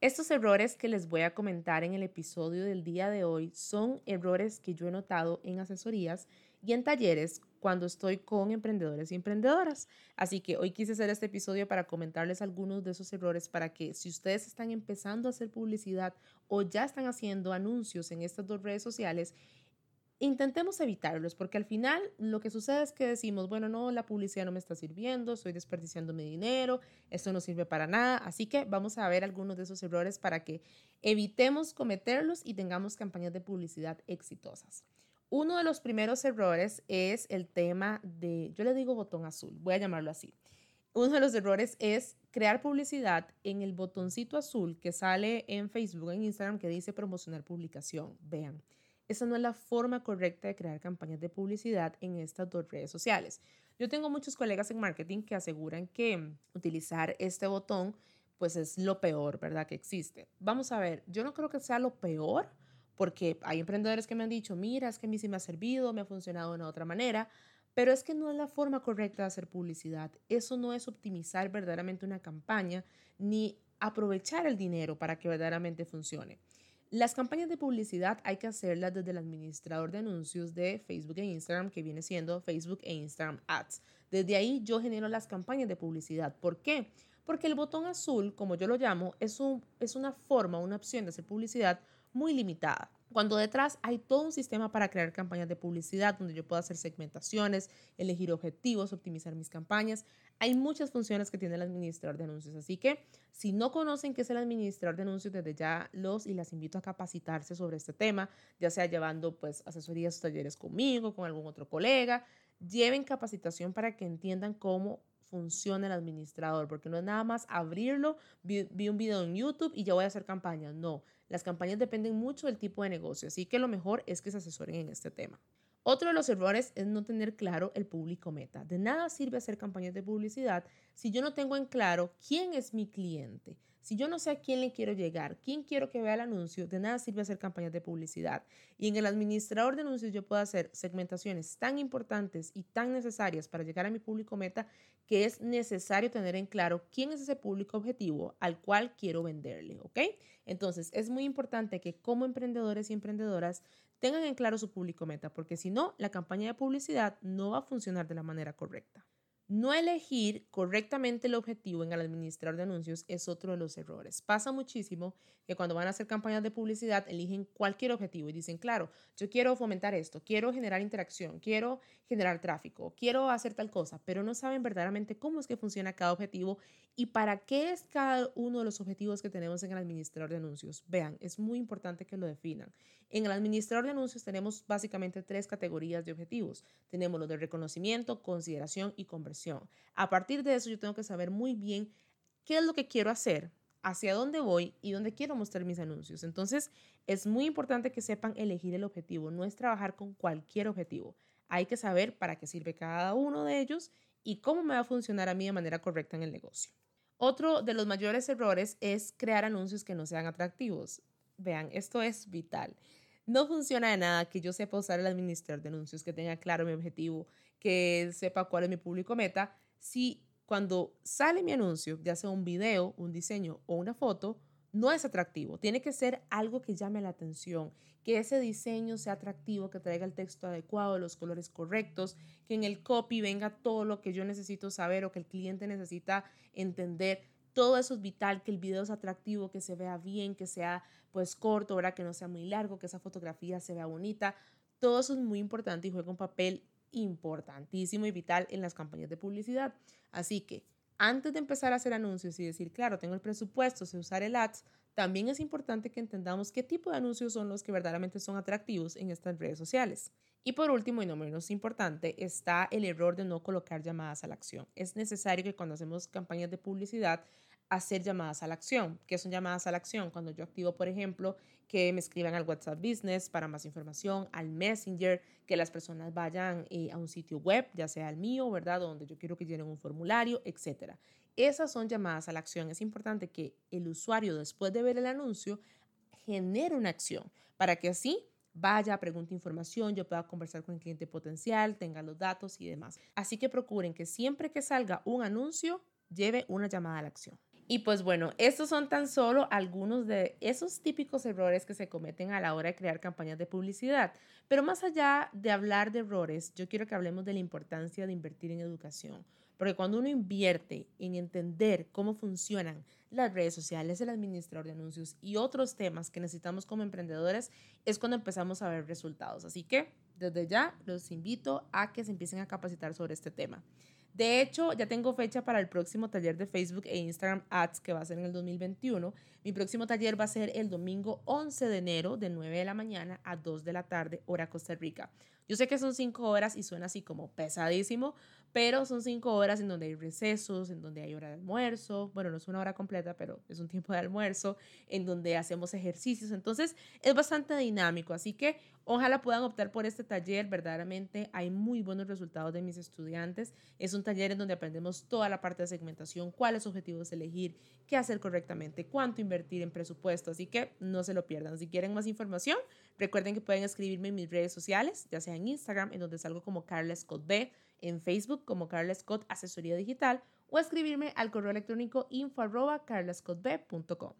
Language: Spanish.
Estos errores que les voy a comentar en el episodio del día de hoy son errores que yo he notado en asesorías y en talleres cuando estoy con emprendedores y emprendedoras. Así que hoy quise hacer este episodio para comentarles algunos de esos errores para que si ustedes están empezando a hacer publicidad o ya están haciendo anuncios en estas dos redes sociales, intentemos evitarlos, porque al final lo que sucede es que decimos, bueno, no, la publicidad no me está sirviendo, estoy desperdiciando mi dinero, esto no sirve para nada, así que vamos a ver algunos de esos errores para que evitemos cometerlos y tengamos campañas de publicidad exitosas. Uno de los primeros errores es el tema de, yo le digo botón azul, voy a llamarlo así. Uno de los errores es crear publicidad en el botoncito azul que sale en Facebook, en Instagram, que dice promocionar publicación. Vean, esa no es la forma correcta de crear campañas de publicidad en estas dos redes sociales. Yo tengo muchos colegas en marketing que aseguran que utilizar este botón pues es lo peor, ¿verdad? Que existe. Vamos a ver, yo no creo que sea lo peor porque hay emprendedores que me han dicho, mira, es que a mí sí me ha servido, me ha funcionado de una otra manera, pero es que no es la forma correcta de hacer publicidad. Eso no es optimizar verdaderamente una campaña ni aprovechar el dinero para que verdaderamente funcione. Las campañas de publicidad hay que hacerlas desde el administrador de anuncios de Facebook e Instagram, que viene siendo Facebook e Instagram Ads. Desde ahí yo genero las campañas de publicidad. ¿Por qué? Porque el botón azul, como yo lo llamo, es, un, es una forma, una opción de hacer publicidad muy limitada. Cuando detrás hay todo un sistema para crear campañas de publicidad donde yo puedo hacer segmentaciones, elegir objetivos, optimizar mis campañas. Hay muchas funciones que tiene el administrador de anuncios. Así que si no conocen qué es el administrador de anuncios, desde ya los y las invito a capacitarse sobre este tema, ya sea llevando pues asesorías o talleres conmigo, con algún otro colega. Lleven capacitación para que entiendan cómo funciona el administrador, porque no es nada más abrirlo, vi, vi, un video en YouTube y ya voy a hacer campañas. No, las campañas dependen mucho del tipo de negocio, así que lo mejor es que se asesoren en este tema. Otro de los errores es no tener claro el público meta. De nada sirve hacer campañas de publicidad si yo no tengo en claro quién es mi cliente. Si yo no sé a quién le quiero llegar, quién quiero que vea el anuncio, de nada sirve hacer campañas de publicidad. Y en el administrador de anuncios yo puedo hacer segmentaciones tan importantes y tan necesarias para llegar a mi público meta que es necesario tener en claro quién es ese público objetivo al cual quiero venderle, ¿ok? Entonces es muy importante que como emprendedores y emprendedoras tengan en claro su público meta, porque si no, la campaña de publicidad no va a funcionar de la manera correcta. No elegir correctamente el objetivo en el administrador de anuncios es otro de los errores. Pasa muchísimo que cuando van a hacer campañas de publicidad eligen cualquier objetivo y dicen, claro, yo quiero fomentar esto, quiero generar interacción, quiero generar tráfico, quiero hacer tal cosa, pero no saben verdaderamente cómo es que funciona cada objetivo y para qué es cada uno de los objetivos que tenemos en el administrador de anuncios. Vean, es muy importante que lo definan. En el administrador de anuncios tenemos básicamente tres categorías de objetivos. Tenemos los de reconocimiento, consideración y conversión. A partir de eso yo tengo que saber muy bien qué es lo que quiero hacer, hacia dónde voy y dónde quiero mostrar mis anuncios. Entonces, es muy importante que sepan elegir el objetivo. No es trabajar con cualquier objetivo. Hay que saber para qué sirve cada uno de ellos y cómo me va a funcionar a mí de manera correcta en el negocio. Otro de los mayores errores es crear anuncios que no sean atractivos. Vean, esto es vital. No funciona de nada que yo sepa usar el administrador de anuncios, que tenga claro mi objetivo, que sepa cuál es mi público meta, si cuando sale mi anuncio, ya sea un video, un diseño o una foto, no es atractivo. Tiene que ser algo que llame la atención, que ese diseño sea atractivo, que traiga el texto adecuado, los colores correctos, que en el copy venga todo lo que yo necesito saber o que el cliente necesita entender todo eso es vital, que el video es atractivo, que se vea bien, que sea pues corto, ¿verdad? que no sea muy largo, que esa fotografía se vea bonita. Todo eso es muy importante y juega un papel importantísimo y vital en las campañas de publicidad. Así que antes de empezar a hacer anuncios y decir, claro, tengo el presupuesto, sé usar el ads, también es importante que entendamos qué tipo de anuncios son los que verdaderamente son atractivos en estas redes sociales. Y por último, y no menos importante, está el error de no colocar llamadas a la acción. Es necesario que cuando hacemos campañas de publicidad hacer llamadas a la acción. ¿Qué son llamadas a la acción? Cuando yo activo, por ejemplo, que me escriban al WhatsApp Business para más información, al Messenger, que las personas vayan eh, a un sitio web, ya sea el mío, ¿verdad? Donde yo quiero que llenen un formulario, etc. Esas son llamadas a la acción. Es importante que el usuario, después de ver el anuncio, genere una acción para que así vaya, pregunte información, yo pueda conversar con el cliente potencial, tenga los datos y demás. Así que procuren que siempre que salga un anuncio, lleve una llamada a la acción. Y pues bueno, estos son tan solo algunos de esos típicos errores que se cometen a la hora de crear campañas de publicidad. Pero más allá de hablar de errores, yo quiero que hablemos de la importancia de invertir en educación. Porque cuando uno invierte en entender cómo funcionan las redes sociales, el administrador de anuncios y otros temas que necesitamos como emprendedores, es cuando empezamos a ver resultados. Así que desde ya los invito a que se empiecen a capacitar sobre este tema. De hecho, ya tengo fecha para el próximo taller de Facebook e Instagram Ads que va a ser en el 2021. Mi próximo taller va a ser el domingo 11 de enero de 9 de la mañana a 2 de la tarde, hora Costa Rica. Yo sé que son 5 horas y suena así como pesadísimo, pero son cinco horas en donde hay recesos, en donde hay hora de almuerzo, bueno, no es una hora completa, pero es un tiempo de almuerzo, en donde hacemos ejercicios, entonces es bastante dinámico, así que ojalá puedan optar por este taller, verdaderamente hay muy buenos resultados de mis estudiantes, es un taller en donde aprendemos toda la parte de segmentación, cuáles objetivos elegir, qué hacer correctamente, cuánto invertir en presupuesto, así que no se lo pierdan, si quieren más información, recuerden que pueden escribirme en mis redes sociales, ya sea en Instagram, en donde salgo como Carla Scott B, en Facebook como Carla Scott Asesoría Digital o escribirme al correo electrónico info arroba carlascottb.com.